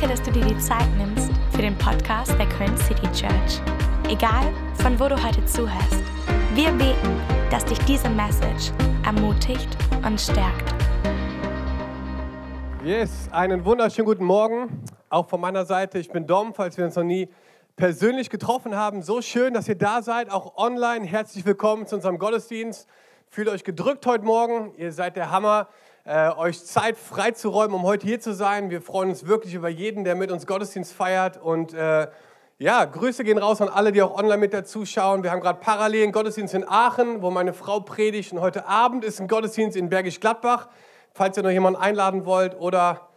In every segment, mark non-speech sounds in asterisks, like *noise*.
Danke, dass du dir die Zeit nimmst für den Podcast der Köln City Church. Egal, von wo du heute zuhörst, wir beten, dass dich diese Message ermutigt und stärkt. Yes, einen wunderschönen guten Morgen, auch von meiner Seite. Ich bin Dom, falls wir uns noch nie persönlich getroffen haben. So schön, dass ihr da seid, auch online. Herzlich willkommen zu unserem Gottesdienst. Fühlt euch gedrückt heute Morgen. Ihr seid der Hammer äh, euch Zeit freizuräumen, um heute hier zu sein. Wir freuen uns wirklich über jeden, der mit uns Gottesdienst feiert. Und äh, ja, Grüße gehen raus an alle, die auch online mit dazu schauen. Wir haben gerade parallel einen Gottesdienst in Aachen, wo meine Frau predigt. Und heute Abend ist ein Gottesdienst in Bergisch Gladbach. Falls ihr noch jemanden einladen wollt oder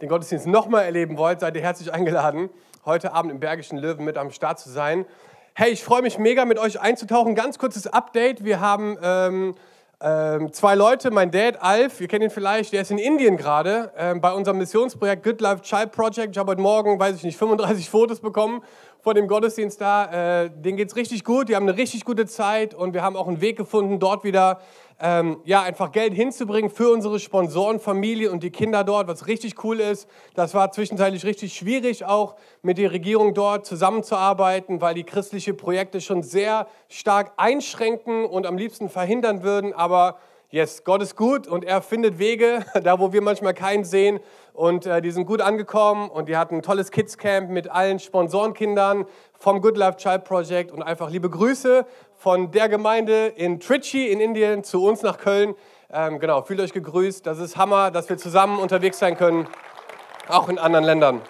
den Gottesdienst nochmal erleben wollt, seid ihr herzlich eingeladen, heute Abend im Bergischen Löwen mit am Start zu sein. Hey, ich freue mich mega, mit euch einzutauchen. Ganz kurzes Update. Wir haben ähm, ähm, zwei Leute, mein Dad, Alf, ihr kennt ihn vielleicht, der ist in Indien gerade ähm, bei unserem Missionsprojekt Good Life Child Project. Ich habe heute Morgen, weiß ich nicht, 35 *laughs* Fotos bekommen vor dem Gottesdienst da. Äh, denen geht es richtig gut, die haben eine richtig gute Zeit und wir haben auch einen Weg gefunden, dort wieder ähm, ja, einfach Geld hinzubringen für unsere Sponsoren, Familie und die Kinder dort, was richtig cool ist. Das war zwischenzeitlich richtig schwierig, auch mit der Regierung dort zusammenzuarbeiten, weil die christliche Projekte schon sehr stark einschränken und am liebsten verhindern würden. Aber yes, Gott ist gut und er findet Wege, *laughs* da wo wir manchmal keinen sehen. Und äh, die sind gut angekommen und die hatten ein tolles Kids Camp mit allen Sponsorenkindern vom Good Life Child Project und einfach liebe Grüße von der Gemeinde in Trichy in Indien zu uns nach Köln. Ähm, genau, fühlt euch gegrüßt. Das ist Hammer, dass wir zusammen unterwegs sein können, auch in anderen Ländern.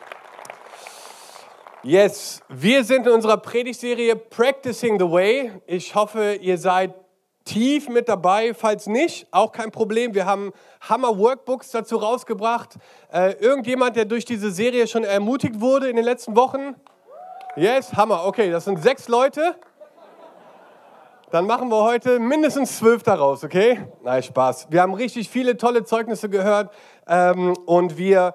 Yes, wir sind in unserer Predigtserie Practicing the Way. Ich hoffe, ihr seid tief mit dabei. Falls nicht, auch kein Problem. Wir haben Hammer-Workbooks dazu rausgebracht. Äh, irgendjemand, der durch diese Serie schon ermutigt wurde in den letzten Wochen? Yes, Hammer. Okay, das sind sechs Leute. Dann machen wir heute mindestens zwölf daraus, okay? Nein, Spaß. Wir haben richtig viele tolle Zeugnisse gehört ähm, und wir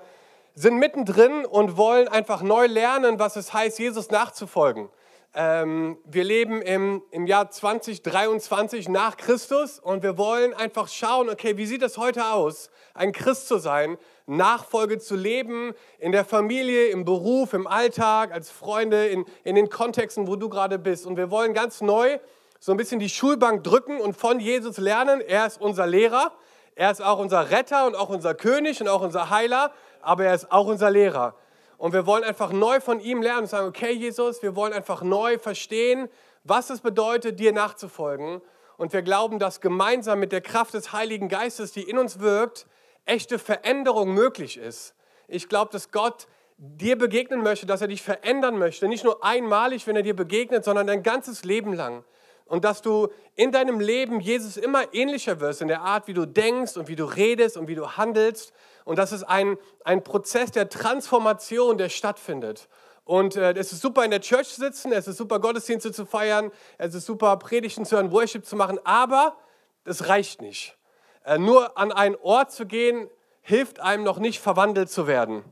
sind mittendrin und wollen einfach neu lernen, was es heißt, Jesus nachzufolgen. Ähm, wir leben im, im Jahr 2023 nach Christus und wir wollen einfach schauen, okay, wie sieht es heute aus, ein Christ zu sein, Nachfolge zu leben, in der Familie, im Beruf, im Alltag, als Freunde, in, in den Kontexten, wo du gerade bist. Und wir wollen ganz neu so ein bisschen die Schulbank drücken und von Jesus lernen. Er ist unser Lehrer, er ist auch unser Retter und auch unser König und auch unser Heiler, aber er ist auch unser Lehrer. Und wir wollen einfach neu von ihm lernen und sagen, okay Jesus, wir wollen einfach neu verstehen, was es bedeutet, dir nachzufolgen. Und wir glauben, dass gemeinsam mit der Kraft des Heiligen Geistes, die in uns wirkt, echte Veränderung möglich ist. Ich glaube, dass Gott dir begegnen möchte, dass er dich verändern möchte. Nicht nur einmalig, wenn er dir begegnet, sondern dein ganzes Leben lang. Und dass du in deinem Leben Jesus immer ähnlicher wirst in der Art, wie du denkst und wie du redest und wie du handelst. Und das ist ein, ein Prozess der Transformation, der stattfindet. Und äh, es ist super in der Church zu sitzen, es ist super Gottesdienste zu feiern, es ist super Predigten zu hören, Worship zu machen, aber das reicht nicht. Äh, nur an einen Ort zu gehen, hilft einem noch nicht verwandelt zu werden.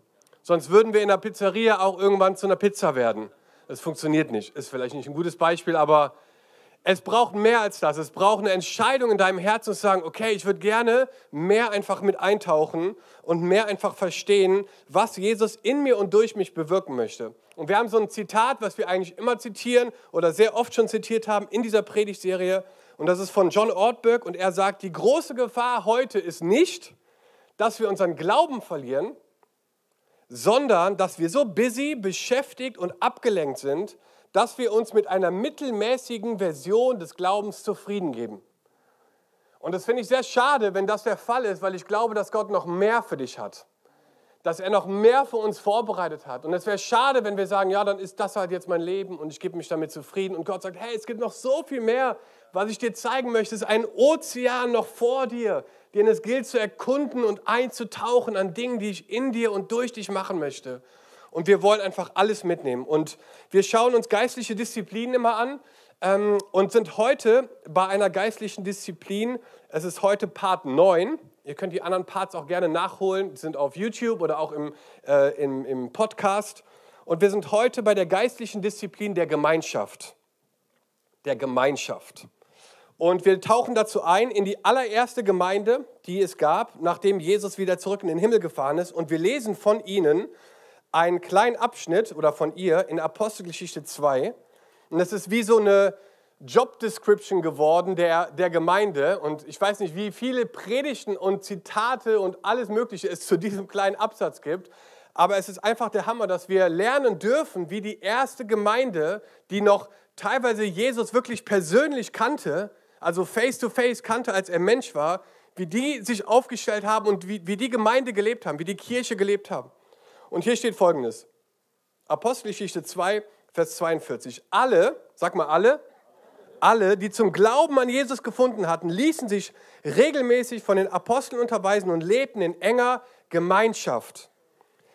Sonst würden wir in der Pizzeria auch irgendwann zu einer Pizza werden. Das funktioniert nicht. Ist vielleicht nicht ein gutes Beispiel, aber es braucht mehr als das. Es braucht eine Entscheidung in deinem Herzen zu sagen, okay, ich würde gerne mehr einfach mit eintauchen und mehr einfach verstehen, was Jesus in mir und durch mich bewirken möchte. Und wir haben so ein Zitat, was wir eigentlich immer zitieren oder sehr oft schon zitiert haben in dieser Predigtserie. Und das ist von John Ortberg und er sagt, die große Gefahr heute ist nicht, dass wir unseren Glauben verlieren, sondern dass wir so busy, beschäftigt und abgelenkt sind, dass wir uns mit einer mittelmäßigen Version des Glaubens zufrieden geben. Und das finde ich sehr schade, wenn das der Fall ist, weil ich glaube, dass Gott noch mehr für dich hat. Dass er noch mehr für uns vorbereitet hat. Und es wäre schade, wenn wir sagen, ja, dann ist das halt jetzt mein Leben und ich gebe mich damit zufrieden. Und Gott sagt, hey, es gibt noch so viel mehr, was ich dir zeigen möchte. Es ist ein Ozean noch vor dir, den es gilt zu erkunden und einzutauchen an Dingen, die ich in dir und durch dich machen möchte und wir wollen einfach alles mitnehmen. Und wir schauen uns geistliche Disziplinen immer an ähm, und sind heute bei einer geistlichen Disziplin. Es ist heute Part 9. Ihr könnt die anderen Parts auch gerne nachholen, die sind auf YouTube oder auch im, äh, im, im Podcast. Und wir sind heute bei der geistlichen Disziplin der Gemeinschaft. Der Gemeinschaft. Und wir tauchen dazu ein in die allererste Gemeinde, die es gab, nachdem Jesus wieder zurück in den Himmel gefahren ist. Und wir lesen von ihnen einen kleinen Abschnitt oder von ihr in Apostelgeschichte 2. Und das ist wie so eine Job Description geworden der, der Gemeinde. Und ich weiß nicht, wie viele Predigten und Zitate und alles Mögliche es zu diesem kleinen Absatz gibt. Aber es ist einfach der Hammer, dass wir lernen dürfen, wie die erste Gemeinde, die noch teilweise Jesus wirklich persönlich kannte, also face to face kannte, als er Mensch war, wie die sich aufgestellt haben und wie, wie die Gemeinde gelebt haben, wie die Kirche gelebt haben. Und hier steht folgendes: Apostelgeschichte 2, Vers 42. Alle, sag mal alle, alle, die zum Glauben an Jesus gefunden hatten, ließen sich regelmäßig von den Aposteln unterweisen und lebten in enger Gemeinschaft.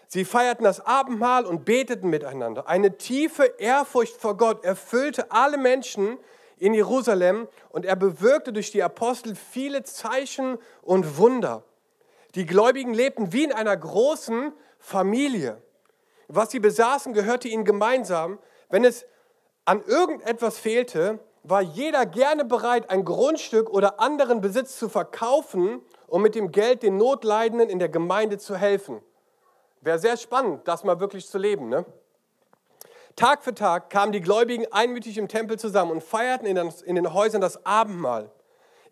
Sie feierten das Abendmahl und beteten miteinander. Eine tiefe Ehrfurcht vor Gott erfüllte alle Menschen in Jerusalem und er bewirkte durch die Apostel viele Zeichen und Wunder. Die Gläubigen lebten wie in einer großen Familie. Was sie besaßen, gehörte ihnen gemeinsam. Wenn es an irgendetwas fehlte, war jeder gerne bereit, ein Grundstück oder anderen Besitz zu verkaufen, um mit dem Geld den Notleidenden in der Gemeinde zu helfen. Wäre sehr spannend, das mal wirklich zu leben. Ne? Tag für Tag kamen die Gläubigen einmütig im Tempel zusammen und feierten in den Häusern das Abendmahl.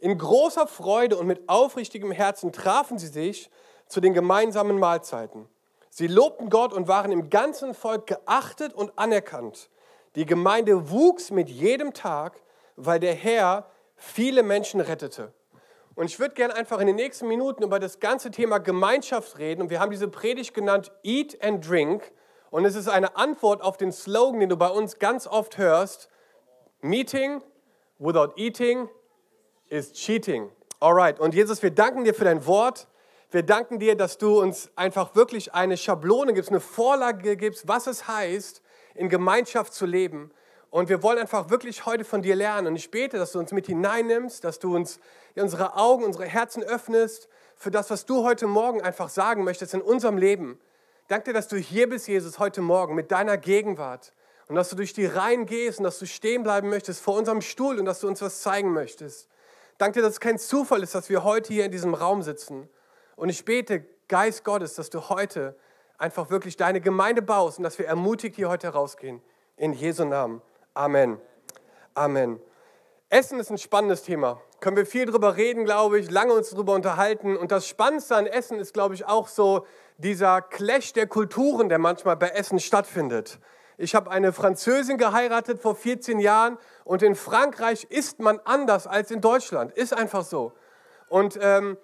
In großer Freude und mit aufrichtigem Herzen trafen sie sich zu den gemeinsamen Mahlzeiten. Sie lobten Gott und waren im ganzen Volk geachtet und anerkannt. Die Gemeinde wuchs mit jedem Tag, weil der Herr viele Menschen rettete. Und ich würde gerne einfach in den nächsten Minuten über das ganze Thema Gemeinschaft reden. Und wir haben diese Predigt genannt Eat and Drink. Und es ist eine Antwort auf den Slogan, den du bei uns ganz oft hörst. Meeting without eating is cheating. Alright. Und Jesus, wir danken dir für dein Wort. Wir danken dir, dass du uns einfach wirklich eine Schablone gibst, eine Vorlage gibst, was es heißt, in Gemeinschaft zu leben. Und wir wollen einfach wirklich heute von dir lernen. Und ich bete, dass du uns mit hineinnimmst, dass du uns unsere Augen, unsere Herzen öffnest für das, was du heute Morgen einfach sagen möchtest in unserem Leben. Danke dir, dass du hier bist, Jesus, heute Morgen mit deiner Gegenwart. Und dass du durch die Reihen gehst und dass du stehen bleiben möchtest vor unserem Stuhl und dass du uns was zeigen möchtest. Danke dir, dass es kein Zufall ist, dass wir heute hier in diesem Raum sitzen. Und ich bete, Geist Gottes, dass du heute einfach wirklich deine Gemeinde baust und dass wir ermutigt hier heute rausgehen. In Jesu Namen. Amen. Amen. Essen ist ein spannendes Thema. Können wir viel drüber reden, glaube ich, lange uns darüber unterhalten. Und das Spannendste an Essen ist, glaube ich, auch so dieser Clash der Kulturen, der manchmal bei Essen stattfindet. Ich habe eine Französin geheiratet vor 14 Jahren und in Frankreich isst man anders als in Deutschland. Ist einfach so. Und, ähm,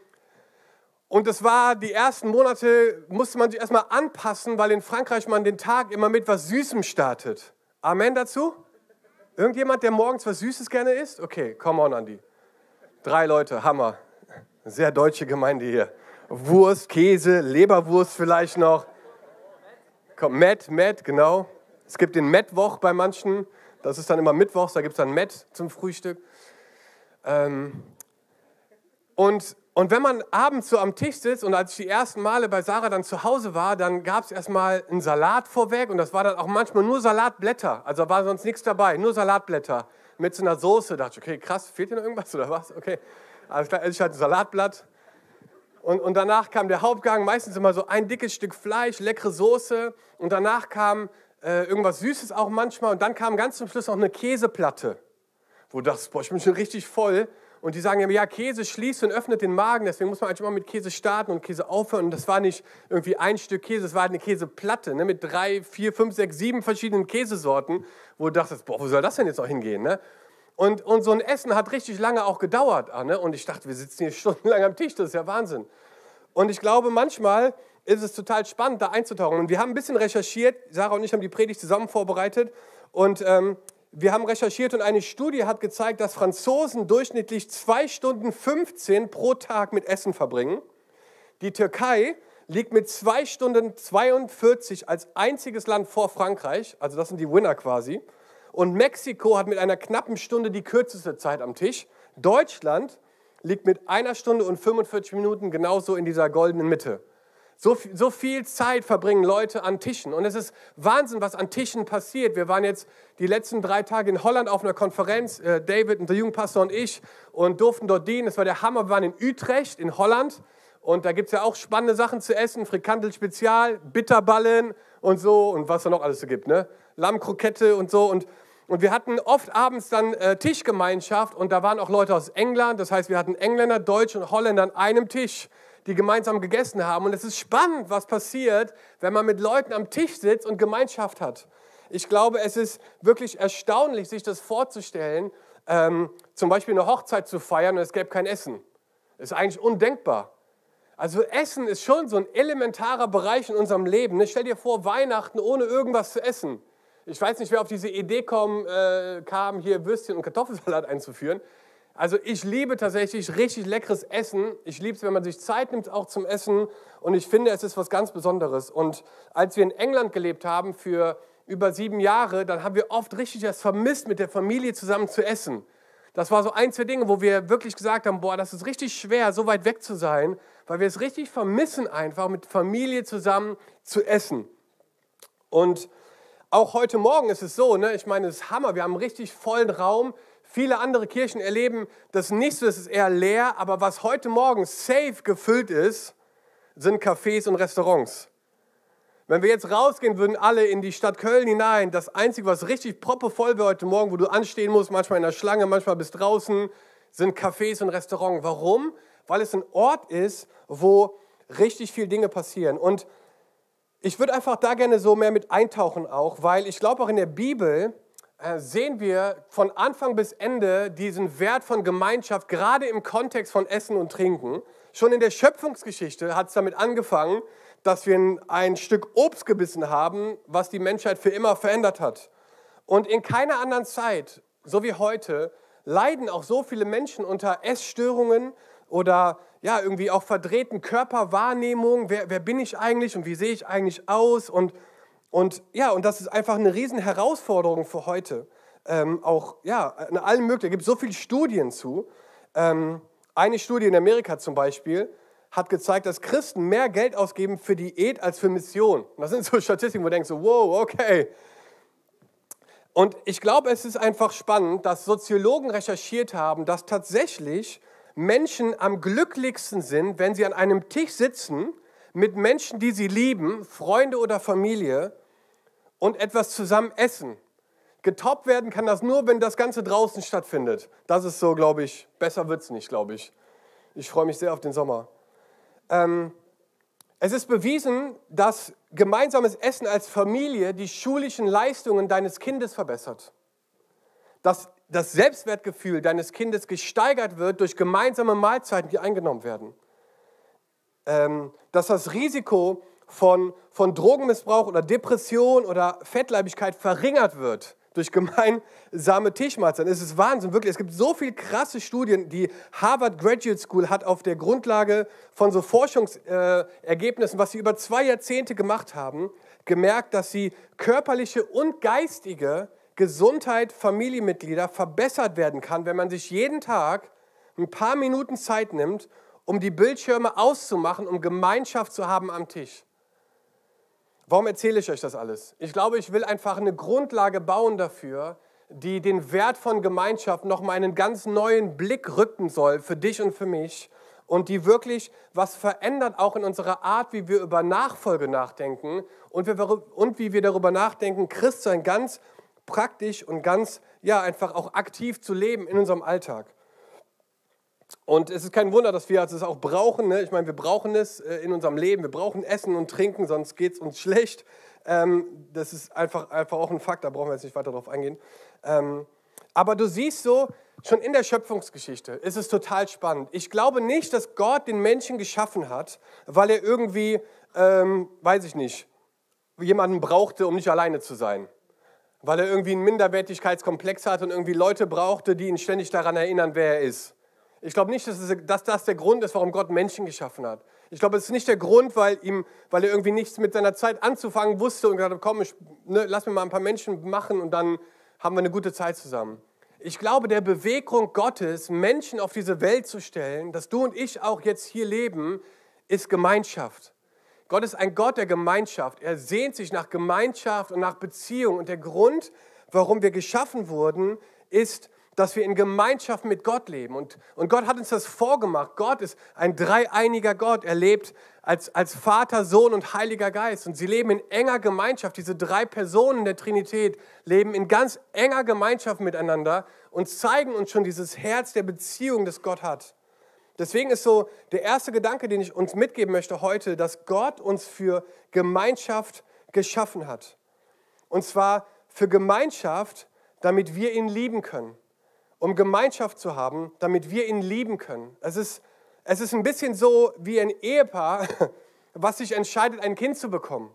und es war die ersten Monate, musste man sich erstmal anpassen, weil in Frankreich man den Tag immer mit was Süßem startet. Amen dazu? Irgendjemand, der morgens was Süßes gerne isst? Okay, come on, Andi. Drei Leute, Hammer. Sehr deutsche Gemeinde hier. Wurst, Käse, Leberwurst vielleicht noch. Komm, Matt, Matt, genau. Es gibt den Mettwoch bei manchen. Das ist dann immer Mittwochs, da gibt es dann Matt zum Frühstück. Ähm, und und wenn man abends so am Tisch sitzt und als ich die ersten Male bei Sarah dann zu Hause war, dann gab es erstmal einen Salat vorweg und das war dann auch manchmal nur Salatblätter. Also war sonst nichts dabei, nur Salatblätter mit so einer Soße. Da dachte ich, okay, krass, fehlt dir noch irgendwas oder was? Okay, alles klar, ich hatte ein Salatblatt. Und, und danach kam der Hauptgang, meistens immer so ein dickes Stück Fleisch, leckere Soße. Und danach kam äh, irgendwas Süßes auch manchmal. Und dann kam ganz zum Schluss noch eine Käseplatte. Wo du dachtest, boah, ich bin schon richtig voll. Und die sagen immer, ja, Käse schließt und öffnet den Magen, deswegen muss man eigentlich immer mit Käse starten und Käse aufhören. Und das war nicht irgendwie ein Stück Käse, es war eine Käseplatte ne, mit drei, vier, fünf, sechs, sieben verschiedenen Käsesorten, wo du dachtest, boah, wo soll das denn jetzt auch hingehen? Ne? Und, und so ein Essen hat richtig lange auch gedauert. Ne? Und ich dachte, wir sitzen hier *laughs* stundenlang am Tisch, das ist ja Wahnsinn. Und ich glaube, manchmal ist es total spannend, da einzutauchen. Und wir haben ein bisschen recherchiert, Sarah und ich haben die Predigt zusammen vorbereitet. Und ähm, wir haben recherchiert und eine Studie hat gezeigt, dass Franzosen durchschnittlich 2 Stunden 15 pro Tag mit Essen verbringen. Die Türkei liegt mit 2 Stunden 42 als einziges Land vor Frankreich, also das sind die Winner quasi. Und Mexiko hat mit einer knappen Stunde die kürzeste Zeit am Tisch. Deutschland liegt mit einer Stunde und 45 Minuten genauso in dieser goldenen Mitte. So, so viel Zeit verbringen Leute an Tischen. Und es ist Wahnsinn, was an Tischen passiert. Wir waren jetzt die letzten drei Tage in Holland auf einer Konferenz, äh, David und der Jugendpastor und ich, und durften dort dienen. Es war der Hammer. Wir waren in Utrecht, in Holland. Und da gibt es ja auch spannende Sachen zu essen. Frikandel Spezial, Bitterballen und so und was da noch alles so gibt, ne? Lammkrokette und so und und wir hatten oft abends dann äh, Tischgemeinschaft und da waren auch Leute aus England. Das heißt, wir hatten Engländer, Deutsche und Holländer an einem Tisch, die gemeinsam gegessen haben. Und es ist spannend, was passiert, wenn man mit Leuten am Tisch sitzt und Gemeinschaft hat. Ich glaube, es ist wirklich erstaunlich, sich das vorzustellen, ähm, zum Beispiel eine Hochzeit zu feiern und es gäbe kein Essen. Das ist eigentlich undenkbar. Also Essen ist schon so ein elementarer Bereich in unserem Leben. Ne? Stell dir vor, Weihnachten ohne irgendwas zu essen. Ich weiß nicht, wer auf diese Idee kom, äh, kam, hier Würstchen und Kartoffelsalat einzuführen. Also ich liebe tatsächlich richtig leckeres Essen. Ich liebe es, wenn man sich Zeit nimmt, auch zum Essen. Und ich finde, es ist was ganz Besonderes. Und als wir in England gelebt haben für über sieben Jahre, dann haben wir oft richtig das vermisst, mit der Familie zusammen zu essen. Das war so ein, zwei Dinge, wo wir wirklich gesagt haben, boah, das ist richtig schwer, so weit weg zu sein, weil wir es richtig vermissen, einfach mit Familie zusammen zu essen. Und auch heute Morgen ist es so, ne? ich meine, es ist Hammer, wir haben einen richtig vollen Raum. Viele andere Kirchen erleben das nicht so, es ist eher leer, aber was heute Morgen safe gefüllt ist, sind Cafés und Restaurants. Wenn wir jetzt rausgehen würden, alle in die Stadt Köln hinein, das Einzige, was richtig proppevoll wäre heute Morgen, wo du anstehen musst, manchmal in der Schlange, manchmal bis draußen, sind Cafés und Restaurants. Warum? Weil es ein Ort ist, wo richtig viele Dinge passieren. Und ich würde einfach da gerne so mehr mit eintauchen auch, weil ich glaube auch in der Bibel sehen wir von Anfang bis Ende diesen Wert von Gemeinschaft, gerade im Kontext von Essen und Trinken. Schon in der Schöpfungsgeschichte hat es damit angefangen, dass wir ein Stück Obst gebissen haben, was die Menschheit für immer verändert hat. Und in keiner anderen Zeit, so wie heute, leiden auch so viele Menschen unter Essstörungen oder ja, irgendwie auch verdrehten Körperwahrnehmungen. Wer, wer bin ich eigentlich und wie sehe ich eigentlich aus? Und, und ja, und das ist einfach eine riesen Herausforderung für heute. Ähm, auch ja, in allen möglichen, es gibt so viele Studien zu. Ähm, eine Studie in Amerika zum Beispiel hat gezeigt, dass Christen mehr Geld ausgeben für Diät als für Mission. Das sind so *laughs* Statistiken, wo du denkst, wow, okay. Und ich glaube, es ist einfach spannend, dass Soziologen recherchiert haben, dass tatsächlich Menschen am glücklichsten sind, wenn sie an einem Tisch sitzen mit Menschen, die sie lieben, Freunde oder Familie, und etwas zusammen essen. Getoppt werden kann das nur, wenn das Ganze draußen stattfindet. Das ist so, glaube ich, besser wird es nicht, glaube ich. Ich freue mich sehr auf den Sommer. Ähm, es ist bewiesen, dass gemeinsames Essen als Familie die schulischen Leistungen deines Kindes verbessert. Dass das Selbstwertgefühl deines Kindes gesteigert wird durch gemeinsame Mahlzeiten, die eingenommen werden. Ähm, dass das Risiko von, von Drogenmissbrauch oder Depression oder Fettleibigkeit verringert wird durch gemeinsame Tischmahlzeiten. Es ist Wahnsinn, wirklich. Es gibt so viele krasse Studien, die Harvard Graduate School hat auf der Grundlage von so Forschungsergebnissen, was sie über zwei Jahrzehnte gemacht haben, gemerkt, dass sie körperliche und geistige Gesundheit Familienmitglieder verbessert werden kann, wenn man sich jeden Tag ein paar Minuten Zeit nimmt, um die Bildschirme auszumachen, um Gemeinschaft zu haben am Tisch. Warum erzähle ich euch das alles? Ich glaube, ich will einfach eine Grundlage bauen dafür, die den Wert von Gemeinschaft nochmal einen ganz neuen Blick rücken soll für dich und für mich und die wirklich was verändert, auch in unserer Art, wie wir über Nachfolge nachdenken und, wie wir darüber nachdenken, Christ sein ganz praktisch und ganz, ja, einfach auch aktiv zu leben in unserem Alltag. Und es ist kein Wunder, dass wir es auch brauchen. Ne? Ich meine, wir brauchen es äh, in unserem Leben. Wir brauchen Essen und Trinken, sonst geht es uns schlecht. Ähm, das ist einfach, einfach auch ein Fakt, da brauchen wir jetzt nicht weiter drauf eingehen. Ähm, aber du siehst so, schon in der Schöpfungsgeschichte ist es total spannend. Ich glaube nicht, dass Gott den Menschen geschaffen hat, weil er irgendwie, ähm, weiß ich nicht, jemanden brauchte, um nicht alleine zu sein weil er irgendwie einen Minderwertigkeitskomplex hat und irgendwie Leute brauchte, die ihn ständig daran erinnern, wer er ist. Ich glaube nicht, dass, das der Grund ist, warum Gott Menschen geschaffen hat. Ich glaube, es ist nicht der Grund, weil, ihm, weil er irgendwie nichts mit seiner Zeit anzufangen wusste und gesagt hat, komm, ich, ne, lass mir mal ein paar Menschen machen und dann haben wir eine gute Zeit zusammen. Ich glaube, der Bewegung Gottes, Menschen auf diese Welt zu stellen, dass du und ich auch jetzt hier leben, ist Gemeinschaft. Gott ist ein Gott der Gemeinschaft. Er sehnt sich nach Gemeinschaft und nach Beziehung. Und der Grund, warum wir geschaffen wurden, ist, dass wir in Gemeinschaft mit Gott leben. Und, und Gott hat uns das vorgemacht. Gott ist ein dreieiniger Gott. Er lebt als, als Vater, Sohn und Heiliger Geist. Und sie leben in enger Gemeinschaft. Diese drei Personen der Trinität leben in ganz enger Gemeinschaft miteinander und zeigen uns schon dieses Herz der Beziehung, das Gott hat. Deswegen ist so der erste Gedanke, den ich uns mitgeben möchte heute, dass Gott uns für Gemeinschaft geschaffen hat. Und zwar für Gemeinschaft, damit wir ihn lieben können. Um Gemeinschaft zu haben, damit wir ihn lieben können. Es ist, es ist ein bisschen so wie ein Ehepaar, *laughs* was sich entscheidet, ein Kind zu bekommen.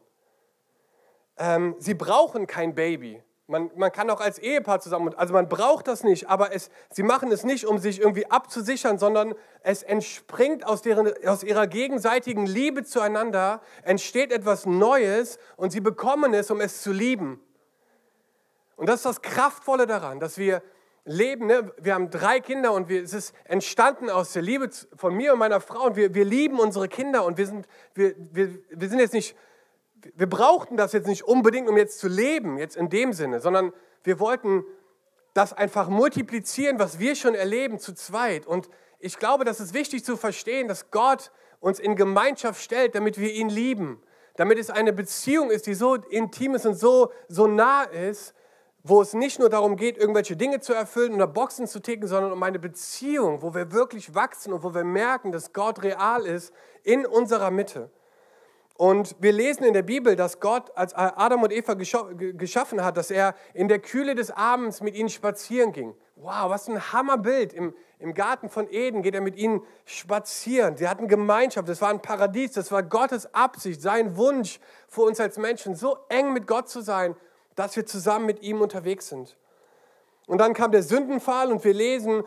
Ähm, sie brauchen kein Baby. Man, man kann auch als Ehepaar zusammen, also man braucht das nicht, aber es, sie machen es nicht, um sich irgendwie abzusichern, sondern es entspringt aus, deren, aus ihrer gegenseitigen Liebe zueinander, entsteht etwas Neues und sie bekommen es, um es zu lieben. Und das ist das Kraftvolle daran, dass wir leben. Ne? Wir haben drei Kinder und wir, es ist entstanden aus der Liebe von mir und meiner Frau und wir, wir lieben unsere Kinder und wir sind, wir, wir, wir sind jetzt nicht, wir brauchten das jetzt nicht unbedingt, um jetzt zu leben, jetzt in dem Sinne, sondern wir wollten das einfach multiplizieren, was wir schon erleben zu zweit. Und ich glaube, das ist wichtig zu verstehen, dass Gott uns in Gemeinschaft stellt, damit wir ihn lieben, damit es eine Beziehung ist, die so intim ist und so, so nah ist, wo es nicht nur darum geht, irgendwelche Dinge zu erfüllen oder Boxen zu ticken, sondern um eine Beziehung, wo wir wirklich wachsen und wo wir merken, dass Gott real ist in unserer Mitte. Und wir lesen in der Bibel, dass Gott, als Adam und Eva geschaffen hat, dass er in der Kühle des Abends mit ihnen spazieren ging. Wow, was ein Hammerbild. Im, Im Garten von Eden geht er mit ihnen spazieren. Sie hatten Gemeinschaft, das war ein Paradies, das war Gottes Absicht, sein Wunsch für uns als Menschen, so eng mit Gott zu sein dass wir zusammen mit ihm unterwegs sind. Und dann kam der Sündenfall und wir lesen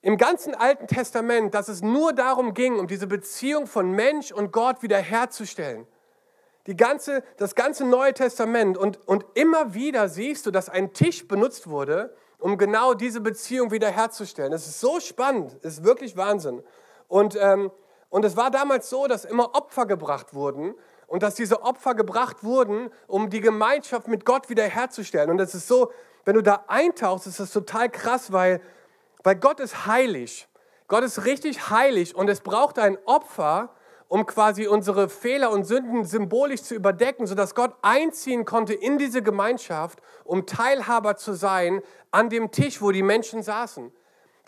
im ganzen Alten Testament, dass es nur darum ging, um diese Beziehung von Mensch und Gott wiederherzustellen. Die ganze, das ganze Neue Testament und, und immer wieder siehst du, dass ein Tisch benutzt wurde, um genau diese Beziehung wiederherzustellen. Das ist so spannend, das ist wirklich Wahnsinn. Und, ähm, und es war damals so, dass immer Opfer gebracht wurden und dass diese Opfer gebracht wurden, um die Gemeinschaft mit Gott wiederherzustellen. Und es ist so, wenn du da eintauchst, ist das total krass, weil, weil Gott ist heilig. Gott ist richtig heilig und es braucht ein Opfer, um quasi unsere Fehler und Sünden symbolisch zu überdecken, sodass Gott einziehen konnte in diese Gemeinschaft, um Teilhaber zu sein an dem Tisch, wo die Menschen saßen.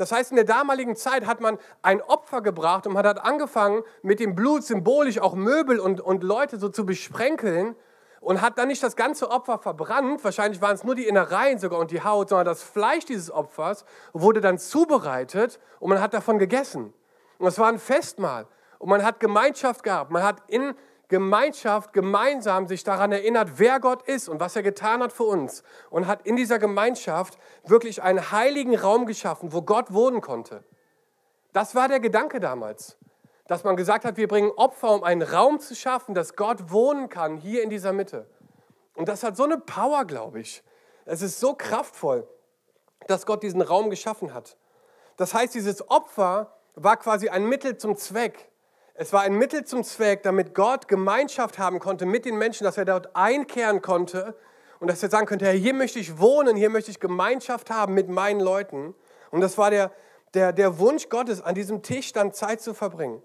Das heißt, in der damaligen Zeit hat man ein Opfer gebracht und man hat angefangen, mit dem Blut symbolisch auch Möbel und, und Leute so zu besprenkeln und hat dann nicht das ganze Opfer verbrannt, wahrscheinlich waren es nur die Innereien sogar und die Haut, sondern das Fleisch dieses Opfers wurde dann zubereitet und man hat davon gegessen. Und es war ein Festmahl und man hat Gemeinschaft gehabt, man hat in Gemeinschaft gemeinsam sich daran erinnert, wer Gott ist und was er getan hat für uns. Und hat in dieser Gemeinschaft wirklich einen heiligen Raum geschaffen, wo Gott wohnen konnte. Das war der Gedanke damals. Dass man gesagt hat, wir bringen Opfer, um einen Raum zu schaffen, dass Gott wohnen kann, hier in dieser Mitte. Und das hat so eine Power, glaube ich. Es ist so kraftvoll, dass Gott diesen Raum geschaffen hat. Das heißt, dieses Opfer war quasi ein Mittel zum Zweck. Es war ein Mittel zum Zweck, damit Gott Gemeinschaft haben konnte mit den Menschen, dass er dort einkehren konnte und dass er sagen könnte, Herr, hier möchte ich wohnen, hier möchte ich Gemeinschaft haben mit meinen Leuten. Und das war der, der, der Wunsch Gottes, an diesem Tisch dann Zeit zu verbringen.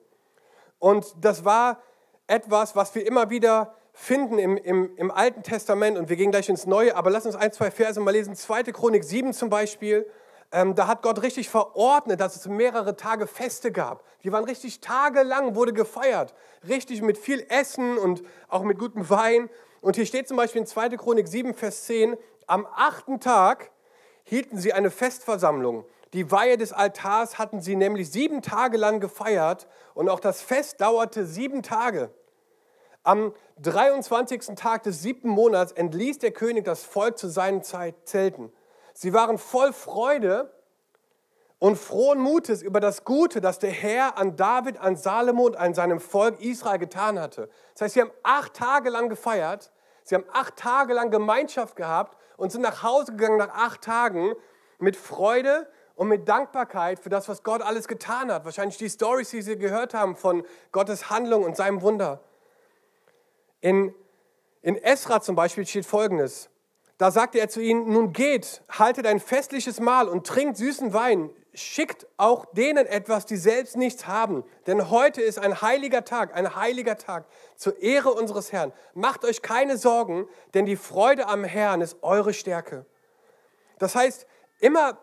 Und das war etwas, was wir immer wieder finden im, im, im Alten Testament und wir gehen gleich ins Neue, aber lass uns ein, zwei Verse mal lesen. 2. Chronik 7 zum Beispiel. Ähm, da hat Gott richtig verordnet, dass es mehrere Tage Feste gab. Die waren richtig tagelang, wurde gefeiert. Richtig mit viel Essen und auch mit gutem Wein. Und hier steht zum Beispiel in 2. Chronik 7, Vers 10, am achten Tag hielten sie eine Festversammlung. Die Weihe des Altars hatten sie nämlich sieben Tage lang gefeiert und auch das Fest dauerte sieben Tage. Am 23. Tag des siebten Monats entließ der König das Volk zu seinen Zelten. Sie waren voll Freude und frohen Mutes über das Gute, das der Herr an David, an Salomo und an seinem Volk Israel getan hatte. Das heißt, sie haben acht Tage lang gefeiert, sie haben acht Tage lang Gemeinschaft gehabt und sind nach Hause gegangen nach acht Tagen mit Freude und mit Dankbarkeit für das, was Gott alles getan hat. Wahrscheinlich die Stories, die sie gehört haben von Gottes Handlung und seinem Wunder. In, in Esra zum Beispiel steht Folgendes. Da sagte er zu ihnen, nun geht, haltet ein festliches Mahl und trinkt süßen Wein, schickt auch denen etwas, die selbst nichts haben. Denn heute ist ein heiliger Tag, ein heiliger Tag zur Ehre unseres Herrn. Macht euch keine Sorgen, denn die Freude am Herrn ist eure Stärke. Das heißt, immer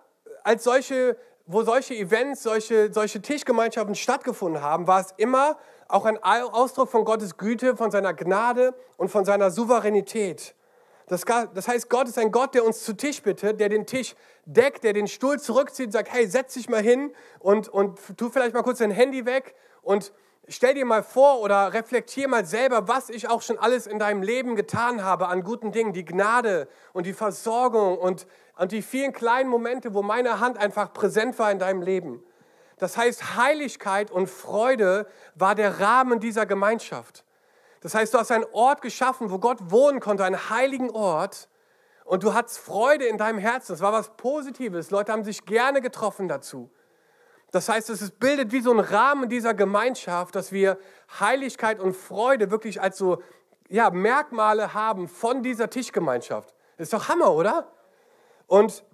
als solche, wo solche Events, solche, solche Tischgemeinschaften stattgefunden haben, war es immer auch ein Ausdruck von Gottes Güte, von seiner Gnade und von seiner Souveränität. Das, das heißt, Gott ist ein Gott, der uns zu Tisch bittet, der den Tisch deckt, der den Stuhl zurückzieht und sagt, hey, setz dich mal hin und, und tu vielleicht mal kurz dein Handy weg und stell dir mal vor oder reflektier mal selber, was ich auch schon alles in deinem Leben getan habe an guten Dingen, die Gnade und die Versorgung und, und die vielen kleinen Momente, wo meine Hand einfach präsent war in deinem Leben. Das heißt, Heiligkeit und Freude war der Rahmen dieser Gemeinschaft. Das heißt, du hast einen Ort geschaffen, wo Gott wohnen konnte, einen heiligen Ort. Und du hattest Freude in deinem Herzen. Das war was Positives. Leute haben sich gerne getroffen dazu. Das heißt, es bildet wie so ein Rahmen dieser Gemeinschaft, dass wir Heiligkeit und Freude wirklich als so ja, Merkmale haben von dieser Tischgemeinschaft. Ist doch Hammer, oder? Und,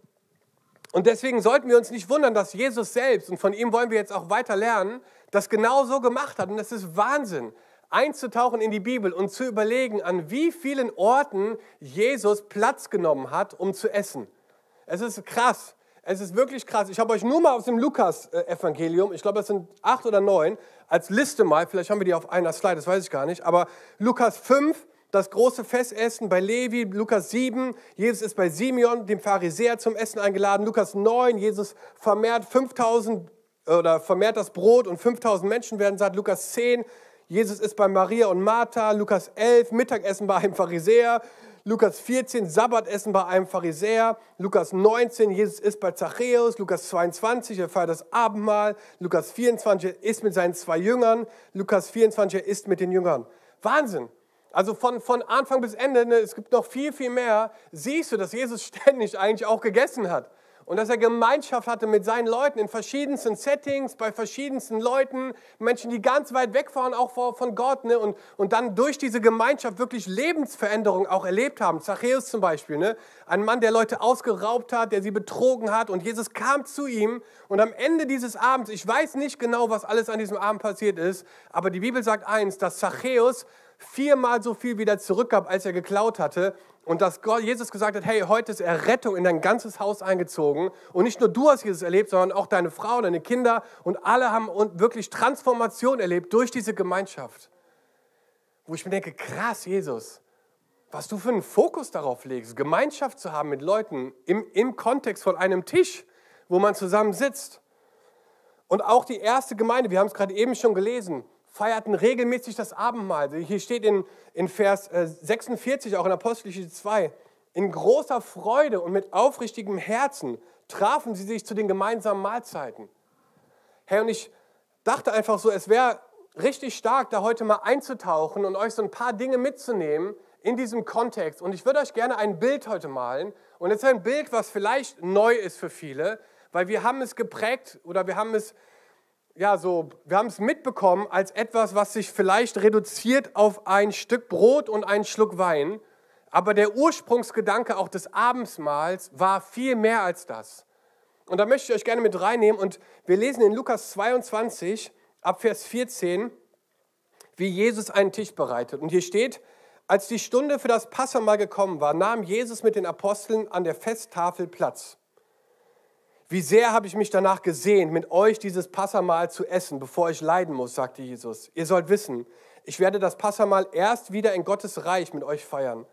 und deswegen sollten wir uns nicht wundern, dass Jesus selbst, und von ihm wollen wir jetzt auch weiter lernen, das genau so gemacht hat. Und das ist Wahnsinn einzutauchen in die Bibel und zu überlegen, an wie vielen Orten Jesus Platz genommen hat, um zu essen. Es ist krass. Es ist wirklich krass. Ich habe euch nur mal aus dem Lukas-Evangelium, ich glaube, das sind acht oder neun, als Liste mal, vielleicht haben wir die auf einer Slide, das weiß ich gar nicht, aber Lukas 5, das große Festessen bei Levi, Lukas 7, Jesus ist bei Simeon, dem Pharisäer, zum Essen eingeladen, Lukas 9, Jesus vermehrt 5000 oder vermehrt das Brot und 5000 Menschen werden satt, Lukas 10, Jesus ist bei Maria und Martha, Lukas 11, Mittagessen bei einem Pharisäer, Lukas 14, Sabbatessen bei einem Pharisäer, Lukas 19, Jesus ist bei Zachäus, Lukas 22, er feiert das Abendmahl, Lukas 24, er ist mit seinen zwei Jüngern, Lukas 24, er ist mit den Jüngern. Wahnsinn! Also von, von Anfang bis Ende, ne, es gibt noch viel, viel mehr, siehst du, dass Jesus *laughs* ständig eigentlich auch gegessen hat und dass er Gemeinschaft hatte mit seinen Leuten in verschiedensten Settings, bei verschiedensten Leuten, Menschen, die ganz weit weg waren, auch von Gott, ne? und, und dann durch diese Gemeinschaft wirklich Lebensveränderung auch erlebt haben. Zachäus zum Beispiel, ne? ein Mann, der Leute ausgeraubt hat, der sie betrogen hat, und Jesus kam zu ihm, und am Ende dieses Abends, ich weiß nicht genau, was alles an diesem Abend passiert ist, aber die Bibel sagt eins, dass Zachäus viermal so viel wieder zurückgab, als er geklaut hatte. Und dass Gott, Jesus gesagt hat, hey, heute ist Errettung in dein ganzes Haus eingezogen. Und nicht nur du hast Jesus erlebt, sondern auch deine Frau, deine Kinder. Und alle haben wirklich Transformation erlebt durch diese Gemeinschaft. Wo ich mir denke, krass, Jesus, was du für einen Fokus darauf legst, Gemeinschaft zu haben mit Leuten im, im Kontext von einem Tisch, wo man zusammen sitzt. Und auch die erste Gemeinde, wir haben es gerade eben schon gelesen, feierten regelmäßig das Abendmahl. Hier steht in, in Vers 46, äh, auch in Apostelgeschichte 2, in großer Freude und mit aufrichtigem Herzen trafen sie sich zu den gemeinsamen Mahlzeiten. Herr, und ich dachte einfach so, es wäre richtig stark, da heute mal einzutauchen und euch so ein paar Dinge mitzunehmen in diesem Kontext. Und ich würde euch gerne ein Bild heute malen. Und es ist ein Bild, was vielleicht neu ist für viele, weil wir haben es geprägt oder wir haben es ja, so, wir haben es mitbekommen als etwas, was sich vielleicht reduziert auf ein Stück Brot und einen Schluck Wein. Aber der Ursprungsgedanke auch des Abendsmahls war viel mehr als das. Und da möchte ich euch gerne mit reinnehmen. Und wir lesen in Lukas 22 ab Vers 14, wie Jesus einen Tisch bereitet. Und hier steht, als die Stunde für das Passamal gekommen war, nahm Jesus mit den Aposteln an der Festtafel Platz. Wie sehr habe ich mich danach gesehnt, mit euch dieses Passamal zu essen, bevor ich leiden muss, sagte Jesus. Ihr sollt wissen, ich werde das Passamal erst wieder in Gottes Reich mit euch feiern.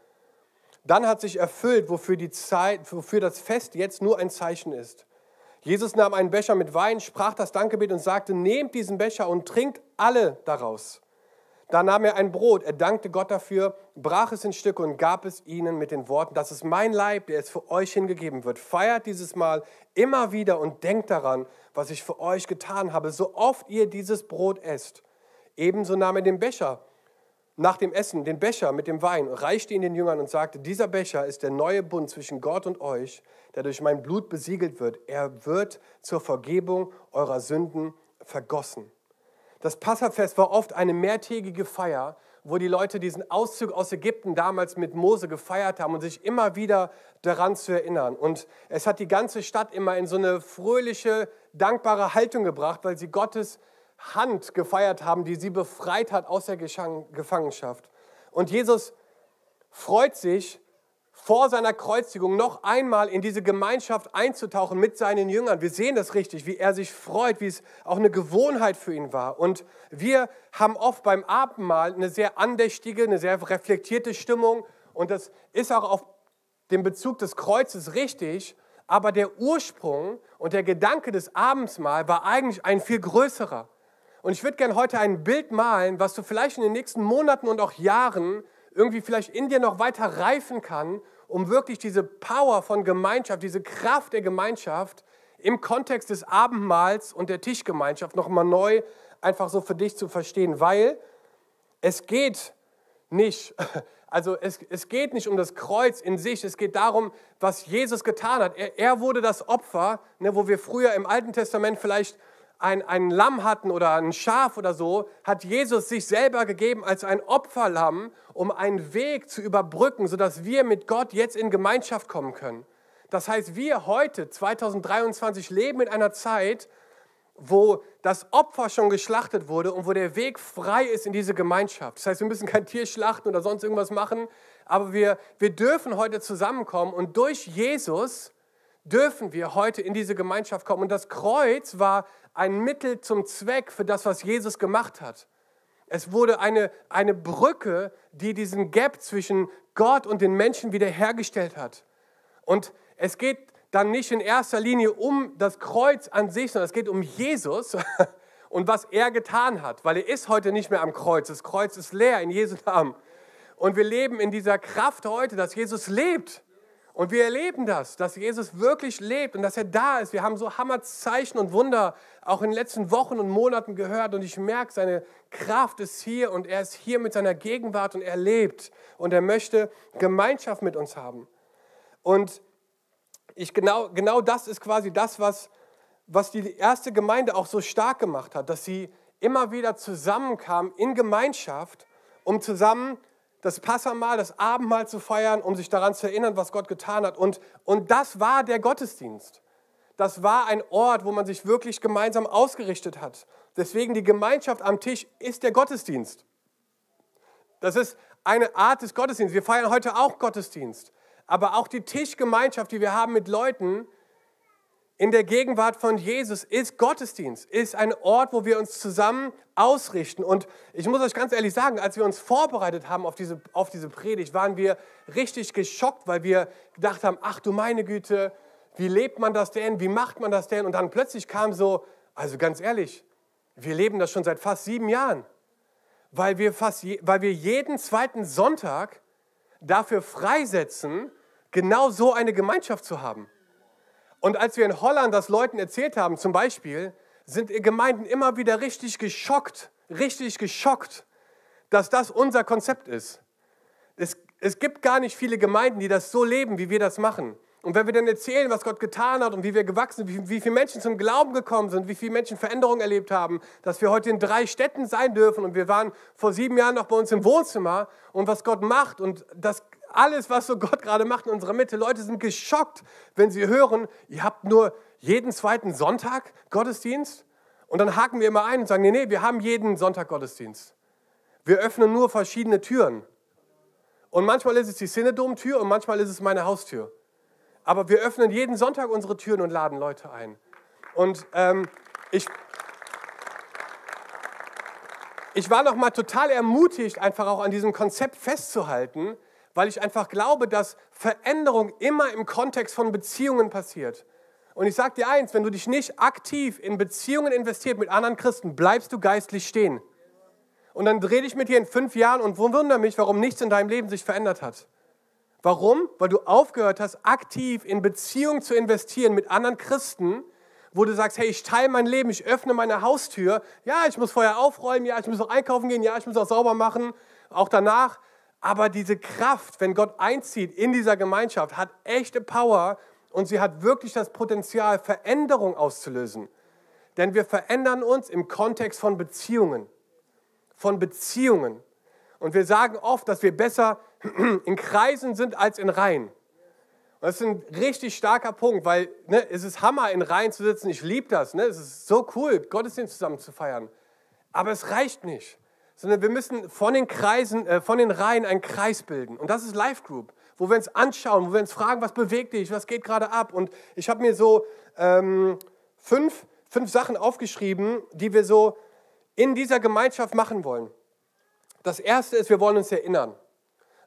Dann hat sich erfüllt, wofür, die Zeit, wofür das Fest jetzt nur ein Zeichen ist. Jesus nahm einen Becher mit Wein, sprach das Dankgebet und sagte, nehmt diesen Becher und trinkt alle daraus. Da nahm er ein Brot, er dankte Gott dafür, brach es in Stücke und gab es ihnen mit den Worten, das ist mein Leib, der es für euch hingegeben wird. Feiert dieses Mal immer wieder und denkt daran, was ich für euch getan habe, so oft ihr dieses Brot esst. Ebenso nahm er den Becher nach dem Essen, den Becher mit dem Wein, reichte ihn den Jüngern und sagte, dieser Becher ist der neue Bund zwischen Gott und euch, der durch mein Blut besiegelt wird. Er wird zur Vergebung eurer Sünden vergossen. Das Passafest war oft eine mehrtägige Feier, wo die Leute diesen Auszug aus Ägypten damals mit Mose gefeiert haben und sich immer wieder daran zu erinnern. Und es hat die ganze Stadt immer in so eine fröhliche, dankbare Haltung gebracht, weil sie Gottes Hand gefeiert haben, die sie befreit hat aus der Gefangenschaft. Und Jesus freut sich, vor seiner Kreuzigung noch einmal in diese Gemeinschaft einzutauchen mit seinen Jüngern. Wir sehen das richtig, wie er sich freut, wie es auch eine Gewohnheit für ihn war. Und wir haben oft beim Abendmahl eine sehr andächtige, eine sehr reflektierte Stimmung. Und das ist auch auf den Bezug des Kreuzes richtig. Aber der Ursprung und der Gedanke des Abendsmahl war eigentlich ein viel größerer. Und ich würde gerne heute ein Bild malen, was du vielleicht in den nächsten Monaten und auch Jahren irgendwie vielleicht in dir noch weiter reifen kann um wirklich diese Power von Gemeinschaft, diese Kraft der Gemeinschaft im Kontext des Abendmahls und der Tischgemeinschaft nochmal neu einfach so für dich zu verstehen, weil es geht nicht, *laughs* also es, es geht nicht um das Kreuz in sich, es geht darum, was Jesus getan hat. Er, er wurde das Opfer, ne, wo wir früher im Alten Testament vielleicht ein, ein Lamm hatten oder ein Schaf oder so, hat Jesus sich selber gegeben als ein Opferlamm, um einen Weg zu überbrücken, sodass wir mit Gott jetzt in Gemeinschaft kommen können. Das heißt, wir heute, 2023, leben in einer Zeit, wo das Opfer schon geschlachtet wurde und wo der Weg frei ist in diese Gemeinschaft. Das heißt, wir müssen kein Tier schlachten oder sonst irgendwas machen, aber wir, wir dürfen heute zusammenkommen und durch Jesus dürfen wir heute in diese Gemeinschaft kommen. Und das Kreuz war ein Mittel zum Zweck für das, was Jesus gemacht hat. Es wurde eine, eine Brücke, die diesen Gap zwischen Gott und den Menschen wiederhergestellt hat. Und es geht dann nicht in erster Linie um das Kreuz an sich, sondern es geht um Jesus *laughs* und was er getan hat, weil er ist heute nicht mehr am Kreuz. Das Kreuz ist leer in Jesu Namen. Und wir leben in dieser Kraft heute, dass Jesus lebt. Und wir erleben das, dass Jesus wirklich lebt und dass er da ist. Wir haben so Hammerzeichen und Wunder auch in den letzten Wochen und Monaten gehört und ich merke, seine Kraft ist hier und er ist hier mit seiner Gegenwart und er lebt und er möchte Gemeinschaft mit uns haben. Und ich genau, genau das ist quasi das, was, was die erste Gemeinde auch so stark gemacht hat, dass sie immer wieder zusammenkam in Gemeinschaft, um zusammen das Passamal, das Abendmahl zu feiern, um sich daran zu erinnern, was Gott getan hat. Und, und das war der Gottesdienst. Das war ein Ort, wo man sich wirklich gemeinsam ausgerichtet hat. Deswegen die Gemeinschaft am Tisch ist der Gottesdienst. Das ist eine Art des Gottesdienstes. Wir feiern heute auch Gottesdienst. Aber auch die Tischgemeinschaft, die wir haben mit Leuten, in der Gegenwart von Jesus ist Gottesdienst, ist ein Ort, wo wir uns zusammen ausrichten. Und ich muss euch ganz ehrlich sagen, als wir uns vorbereitet haben auf diese, auf diese Predigt, waren wir richtig geschockt, weil wir gedacht haben, ach du meine Güte, wie lebt man das denn, wie macht man das denn? Und dann plötzlich kam so, also ganz ehrlich, wir leben das schon seit fast sieben Jahren, weil wir, fast, weil wir jeden zweiten Sonntag dafür freisetzen, genau so eine Gemeinschaft zu haben. Und als wir in Holland das Leuten erzählt haben, zum Beispiel, sind Gemeinden immer wieder richtig geschockt, richtig geschockt, dass das unser Konzept ist. Es, es gibt gar nicht viele Gemeinden, die das so leben, wie wir das machen. Und wenn wir dann erzählen, was Gott getan hat und wie wir gewachsen sind, wie, wie viele Menschen zum Glauben gekommen sind, wie viele Menschen Veränderungen erlebt haben, dass wir heute in drei Städten sein dürfen und wir waren vor sieben Jahren noch bei uns im Wohnzimmer und was Gott macht und das alles, was so Gott gerade macht in unserer Mitte. Leute sind geschockt, wenn sie hören, ihr habt nur jeden zweiten Sonntag Gottesdienst. Und dann haken wir immer ein und sagen, nee, nee, wir haben jeden Sonntag Gottesdienst. Wir öffnen nur verschiedene Türen. Und manchmal ist es die Synodom-Tür und manchmal ist es meine Haustür. Aber wir öffnen jeden Sonntag unsere Türen und laden Leute ein. Und ähm, ich, ich war noch mal total ermutigt, einfach auch an diesem Konzept festzuhalten, weil ich einfach glaube, dass Veränderung immer im Kontext von Beziehungen passiert. Und ich sage dir eins, wenn du dich nicht aktiv in Beziehungen investiert mit anderen Christen, bleibst du geistlich stehen. Und dann dreh dich mit dir in fünf Jahren und wundere mich, warum nichts in deinem Leben sich verändert hat. Warum? Weil du aufgehört hast, aktiv in Beziehungen zu investieren mit anderen Christen, wo du sagst, hey, ich teile mein Leben, ich öffne meine Haustür. Ja, ich muss vorher aufräumen, ja, ich muss auch einkaufen gehen, ja, ich muss auch sauber machen, auch danach. Aber diese Kraft, wenn Gott einzieht in dieser Gemeinschaft, hat echte Power und sie hat wirklich das Potenzial, Veränderung auszulösen. Denn wir verändern uns im Kontext von Beziehungen. Von Beziehungen. Und wir sagen oft, dass wir besser *clears throat* in Kreisen sind als in Reihen. Und das ist ein richtig starker Punkt, weil ne, es ist Hammer, in Reihen zu sitzen. Ich liebe das. Ne? Es ist so cool, Gottesdienst zusammen zu feiern. Aber es reicht nicht, sondern wir müssen von den Kreisen, äh, von den Reihen einen Kreis bilden. Und das ist Life Group, wo wir uns anschauen, wo wir uns fragen, was bewegt dich, was geht gerade ab. Und ich habe mir so ähm, fünf, fünf Sachen aufgeschrieben, die wir so in dieser Gemeinschaft machen wollen. Das erste ist, wir wollen uns erinnern.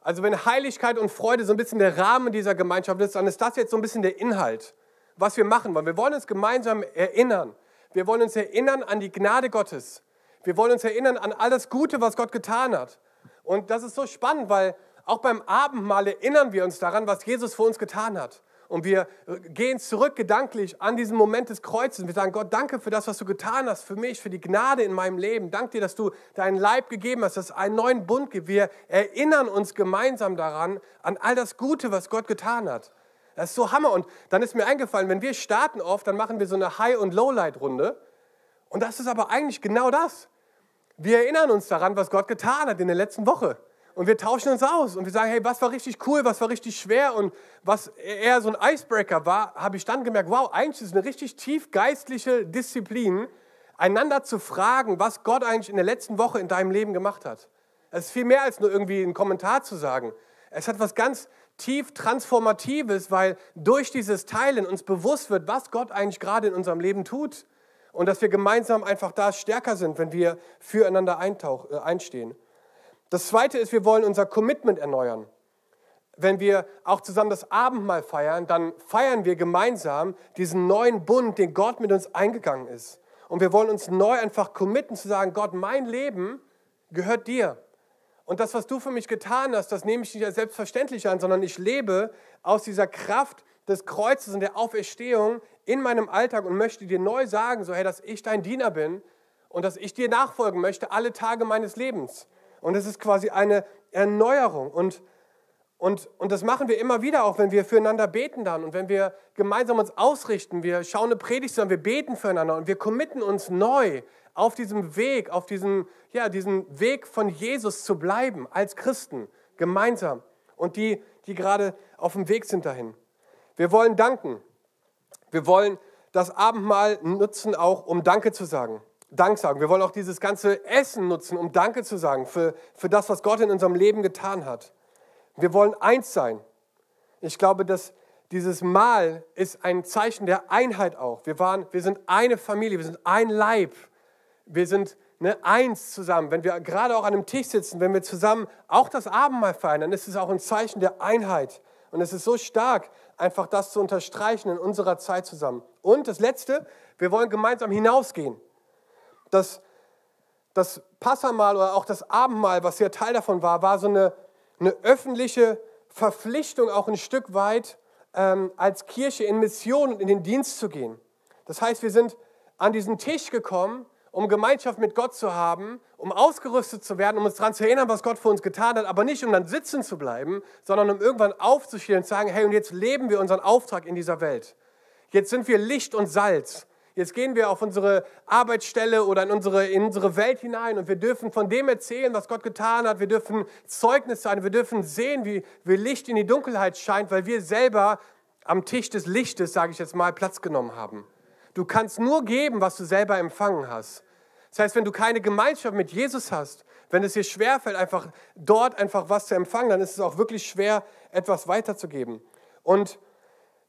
Also wenn Heiligkeit und Freude so ein bisschen der Rahmen dieser Gemeinschaft ist, dann ist das jetzt so ein bisschen der Inhalt, was wir machen wollen. Wir wollen uns gemeinsam erinnern. Wir wollen uns erinnern an die Gnade Gottes. Wir wollen uns erinnern an alles Gute, was Gott getan hat. Und das ist so spannend, weil auch beim Abendmahl erinnern wir uns daran, was Jesus für uns getan hat. Und wir gehen zurück gedanklich an diesen Moment des Kreuzes. Wir sagen, Gott, danke für das, was du getan hast, für mich, für die Gnade in meinem Leben. Danke dir, dass du deinen Leib gegeben hast, dass es einen neuen Bund gibt. Wir erinnern uns gemeinsam daran, an all das Gute, was Gott getan hat. Das ist so Hammer. Und dann ist mir eingefallen, wenn wir starten oft, dann machen wir so eine High- und Lowlight-Runde. Und das ist aber eigentlich genau das. Wir erinnern uns daran, was Gott getan hat in der letzten Woche. Und wir tauschen uns aus und wir sagen, hey, was war richtig cool, was war richtig schwer und was eher so ein Icebreaker war, habe ich dann gemerkt, wow, eigentlich ist es eine richtig tief geistliche Disziplin, einander zu fragen, was Gott eigentlich in der letzten Woche in deinem Leben gemacht hat. Es ist viel mehr als nur irgendwie einen Kommentar zu sagen. Es hat was ganz tief Transformatives, weil durch dieses Teilen uns bewusst wird, was Gott eigentlich gerade in unserem Leben tut. Und dass wir gemeinsam einfach da stärker sind, wenn wir füreinander äh, einstehen. Das Zweite ist, wir wollen unser Commitment erneuern. Wenn wir auch zusammen das Abendmahl feiern, dann feiern wir gemeinsam diesen neuen Bund, den Gott mit uns eingegangen ist. Und wir wollen uns neu einfach committen zu sagen, Gott, mein Leben gehört dir. Und das, was du für mich getan hast, das nehme ich nicht als selbstverständlich an, sondern ich lebe aus dieser Kraft des Kreuzes und der Auferstehung in meinem Alltag und möchte dir neu sagen, so hey, dass ich dein Diener bin und dass ich dir nachfolgen möchte alle Tage meines Lebens. Und es ist quasi eine Erneuerung. Und, und, und das machen wir immer wieder, auch wenn wir füreinander beten dann und wenn wir gemeinsam uns ausrichten. Wir schauen eine Predigt an, wir beten füreinander und wir committen uns neu auf diesem Weg, auf diesem, ja, diesem Weg von Jesus zu bleiben, als Christen, gemeinsam. Und die, die gerade auf dem Weg sind dahin. Wir wollen danken. Wir wollen das Abendmahl nutzen, auch um Danke zu sagen. Dank sagen. Wir wollen auch dieses ganze Essen nutzen, um Danke zu sagen für, für das, was Gott in unserem Leben getan hat. Wir wollen eins sein. Ich glaube, dass dieses Mahl ist ein Zeichen der Einheit auch. Wir, waren, wir sind eine Familie, wir sind ein Leib. Wir sind ne, eins zusammen. Wenn wir gerade auch an einem Tisch sitzen, wenn wir zusammen auch das Abendmahl feiern, dann ist es auch ein Zeichen der Einheit. Und es ist so stark, einfach das zu unterstreichen in unserer Zeit zusammen. Und das Letzte, wir wollen gemeinsam hinausgehen das, das Passamal oder auch das Abendmahl, was ja Teil davon war, war so eine, eine öffentliche Verpflichtung, auch ein Stück weit ähm, als Kirche in Mission und in den Dienst zu gehen. Das heißt, wir sind an diesen Tisch gekommen, um Gemeinschaft mit Gott zu haben, um ausgerüstet zu werden, um uns daran zu erinnern, was Gott für uns getan hat, aber nicht um dann sitzen zu bleiben, sondern um irgendwann aufzustehen und zu sagen, hey, und jetzt leben wir unseren Auftrag in dieser Welt. Jetzt sind wir Licht und Salz. Jetzt gehen wir auf unsere Arbeitsstelle oder in unsere, in unsere Welt hinein und wir dürfen von dem erzählen, was Gott getan hat. Wir dürfen Zeugnis sein. Wir dürfen sehen, wie, wie Licht in die Dunkelheit scheint, weil wir selber am Tisch des Lichtes, sage ich jetzt mal, Platz genommen haben. Du kannst nur geben, was du selber empfangen hast. Das heißt, wenn du keine Gemeinschaft mit Jesus hast, wenn es dir schwerfällt, einfach dort einfach was zu empfangen, dann ist es auch wirklich schwer, etwas weiterzugeben. Und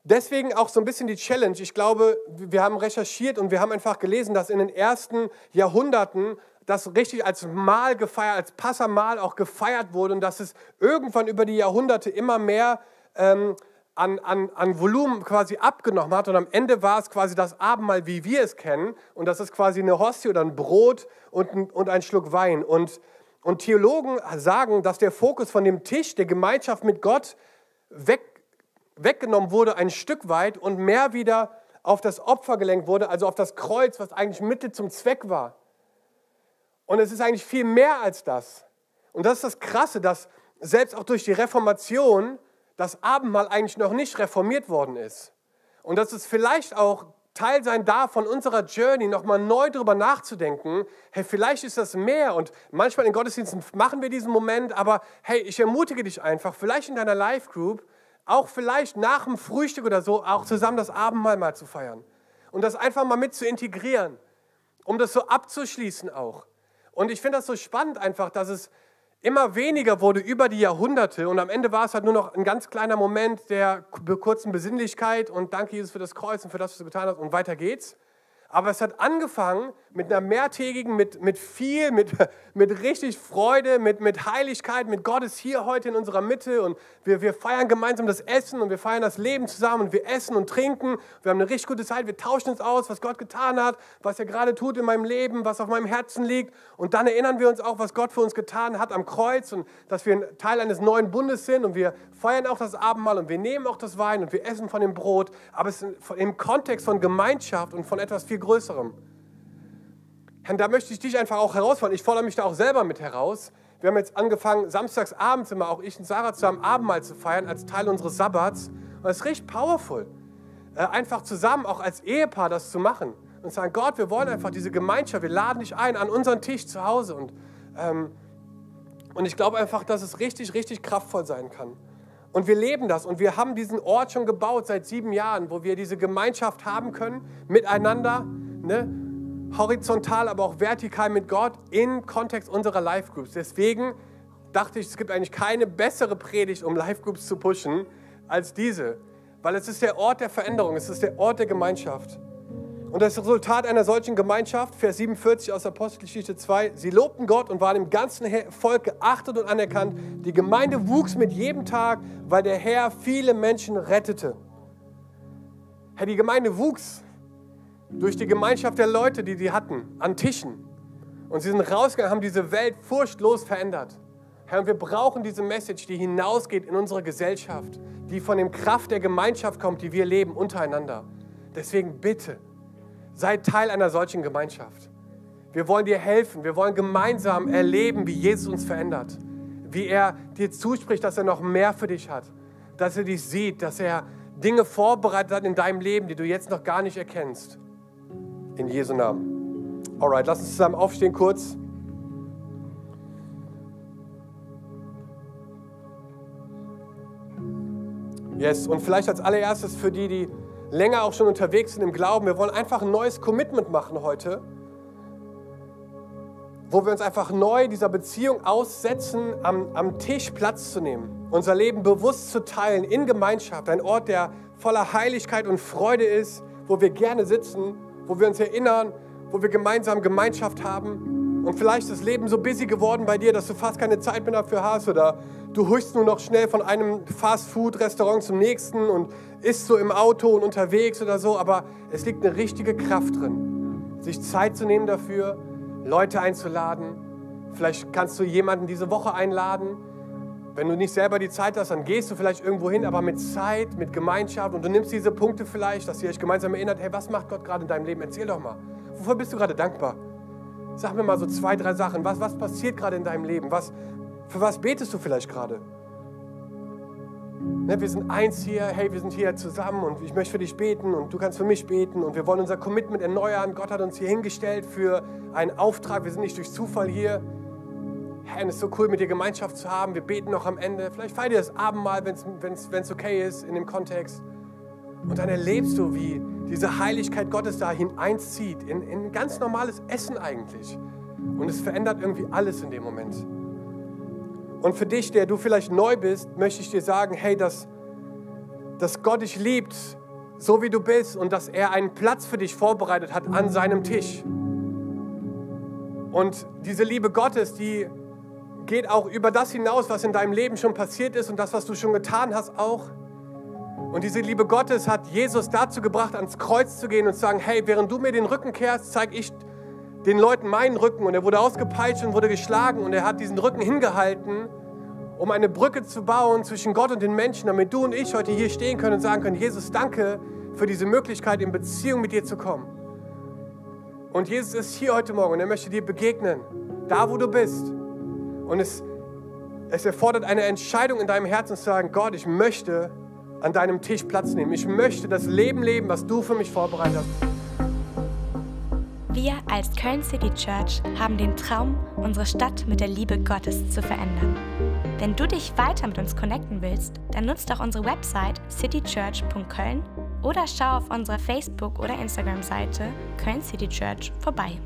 Deswegen auch so ein bisschen die Challenge. Ich glaube, wir haben recherchiert und wir haben einfach gelesen, dass in den ersten Jahrhunderten das richtig als Mahl gefeiert, als Passamal auch gefeiert wurde und dass es irgendwann über die Jahrhunderte immer mehr ähm, an, an, an Volumen quasi abgenommen hat und am Ende war es quasi das Abendmahl, wie wir es kennen und das ist quasi eine Hostie oder ein Brot und ein, und ein Schluck Wein und, und Theologen sagen, dass der Fokus von dem Tisch der Gemeinschaft mit Gott weg weggenommen wurde ein Stück weit und mehr wieder auf das Opfer gelenkt wurde, also auf das Kreuz, was eigentlich Mittel zum Zweck war. Und es ist eigentlich viel mehr als das. Und das ist das Krasse, dass selbst auch durch die Reformation das Abendmahl eigentlich noch nicht reformiert worden ist. Und dass es vielleicht auch Teil sein darf von unserer Journey, nochmal neu darüber nachzudenken, hey, vielleicht ist das mehr und manchmal in Gottesdiensten machen wir diesen Moment, aber hey, ich ermutige dich einfach, vielleicht in deiner Life Group, auch vielleicht nach dem Frühstück oder so, auch zusammen das Abendmahl mal zu feiern und das einfach mal mit zu integrieren, um das so abzuschließen auch. Und ich finde das so spannend einfach, dass es immer weniger wurde über die Jahrhunderte und am Ende war es halt nur noch ein ganz kleiner Moment der kurzen Besinnlichkeit und danke Jesus für das Kreuz und für das, was du getan hast und weiter geht's. Aber es hat angefangen mit einer mehrtägigen, mit, mit viel, mit, *laughs* mit richtig Freude, mit, mit Heiligkeit, mit Gott ist hier heute in unserer Mitte und wir, wir feiern gemeinsam das Essen und wir feiern das Leben zusammen und wir essen und trinken. Wir haben eine richtig gute Zeit, wir tauschen uns aus, was Gott getan hat, was er gerade tut in meinem Leben, was auf meinem Herzen liegt. Und dann erinnern wir uns auch, was Gott für uns getan hat am Kreuz und dass wir ein Teil eines neuen Bundes sind und wir feiern auch das Abendmahl und wir nehmen auch das Wein und wir essen von dem Brot. Aber es ist im Kontext von Gemeinschaft und von etwas viel viel Größerem. Herr, da möchte ich dich einfach auch herausfordern. Ich fordere mich da auch selber mit heraus. Wir haben jetzt angefangen, samstags abends immer auch ich und Sarah zusammen Abendmahl zu feiern als Teil unseres Sabbats. Und es ist richtig powerful, äh, einfach zusammen auch als Ehepaar das zu machen und sagen, Gott, wir wollen einfach diese Gemeinschaft, wir laden dich ein an unseren Tisch zu Hause. Und, ähm, und ich glaube einfach, dass es richtig, richtig kraftvoll sein kann. Und wir leben das und wir haben diesen Ort schon gebaut seit sieben Jahren, wo wir diese Gemeinschaft haben können, miteinander, ne? horizontal, aber auch vertikal mit Gott im Kontext unserer Life Groups. Deswegen dachte ich, es gibt eigentlich keine bessere Predigt, um Life Groups zu pushen, als diese. Weil es ist der Ort der Veränderung, es ist der Ort der Gemeinschaft. Und das Resultat einer solchen Gemeinschaft, Vers 47 aus Apostelgeschichte 2, sie lobten Gott und waren im ganzen Volk geachtet und anerkannt. Die Gemeinde wuchs mit jedem Tag, weil der Herr viele Menschen rettete. Herr, die Gemeinde wuchs durch die Gemeinschaft der Leute, die sie hatten, an Tischen. Und sie sind rausgegangen, haben diese Welt furchtlos verändert. Herr, und wir brauchen diese Message, die hinausgeht in unsere Gesellschaft, die von dem Kraft der Gemeinschaft kommt, die wir leben untereinander. Deswegen bitte, Sei Teil einer solchen Gemeinschaft. Wir wollen dir helfen. Wir wollen gemeinsam erleben, wie Jesus uns verändert. Wie er dir zuspricht, dass er noch mehr für dich hat. Dass er dich sieht, dass er Dinge vorbereitet hat in deinem Leben, die du jetzt noch gar nicht erkennst. In Jesu Namen. Alright, lass uns zusammen aufstehen kurz. Yes, und vielleicht als allererstes für die, die länger auch schon unterwegs sind im Glauben. Wir wollen einfach ein neues Commitment machen heute, wo wir uns einfach neu dieser Beziehung aussetzen, am, am Tisch Platz zu nehmen, unser Leben bewusst zu teilen in Gemeinschaft, ein Ort, der voller Heiligkeit und Freude ist, wo wir gerne sitzen, wo wir uns erinnern, wo wir gemeinsam Gemeinschaft haben. Und vielleicht ist das Leben so busy geworden bei dir, dass du fast keine Zeit mehr dafür hast oder du huschst nur noch schnell von einem Fast-Food-Restaurant zum nächsten und isst so im Auto und unterwegs oder so, aber es liegt eine richtige Kraft drin, sich Zeit zu nehmen dafür, Leute einzuladen. Vielleicht kannst du jemanden diese Woche einladen. Wenn du nicht selber die Zeit hast, dann gehst du vielleicht irgendwo hin, aber mit Zeit, mit Gemeinschaft und du nimmst diese Punkte vielleicht, dass ihr euch gemeinsam erinnert, hey, was macht Gott gerade in deinem Leben? Erzähl doch mal. Wofür bist du gerade dankbar? Sag mir mal so zwei, drei Sachen. Was, was passiert gerade in deinem Leben? Was, für was betest du vielleicht gerade? Ne, wir sind eins hier, hey, wir sind hier zusammen und ich möchte für dich beten und du kannst für mich beten und wir wollen unser Commitment erneuern. Gott hat uns hier hingestellt für einen Auftrag. Wir sind nicht durch Zufall hier. Herr, es ist so cool, mit dir Gemeinschaft zu haben. Wir beten noch am Ende. Vielleicht feier dir das Abendmahl, wenn es okay ist in dem Kontext. Und dann erlebst du, wie diese Heiligkeit Gottes da hineinzieht in, in ganz normales Essen eigentlich. Und es verändert irgendwie alles in dem Moment. Und für dich, der du vielleicht neu bist, möchte ich dir sagen, hey, dass, dass Gott dich liebt, so wie du bist und dass er einen Platz für dich vorbereitet hat an seinem Tisch. Und diese Liebe Gottes, die geht auch über das hinaus, was in deinem Leben schon passiert ist und das, was du schon getan hast, auch. Und diese Liebe Gottes hat Jesus dazu gebracht, ans Kreuz zu gehen und zu sagen, hey, während du mir den Rücken kehrst, zeige ich den Leuten meinen Rücken und er wurde ausgepeitscht und wurde geschlagen und er hat diesen Rücken hingehalten, um eine Brücke zu bauen zwischen Gott und den Menschen, damit du und ich heute hier stehen können und sagen können, Jesus, danke für diese Möglichkeit, in Beziehung mit dir zu kommen. Und Jesus ist hier heute Morgen und er möchte dir begegnen, da wo du bist. Und es, es erfordert eine Entscheidung in deinem Herzen zu sagen, Gott, ich möchte an deinem Tisch Platz nehmen. Ich möchte das Leben leben, was du für mich vorbereitet hast. Wir als Köln City Church haben den Traum, unsere Stadt mit der Liebe Gottes zu verändern. Wenn du dich weiter mit uns connecten willst, dann nutzt doch unsere Website citychurch.köln oder schau auf unserer Facebook- oder Instagram-Seite Köln City Church vorbei.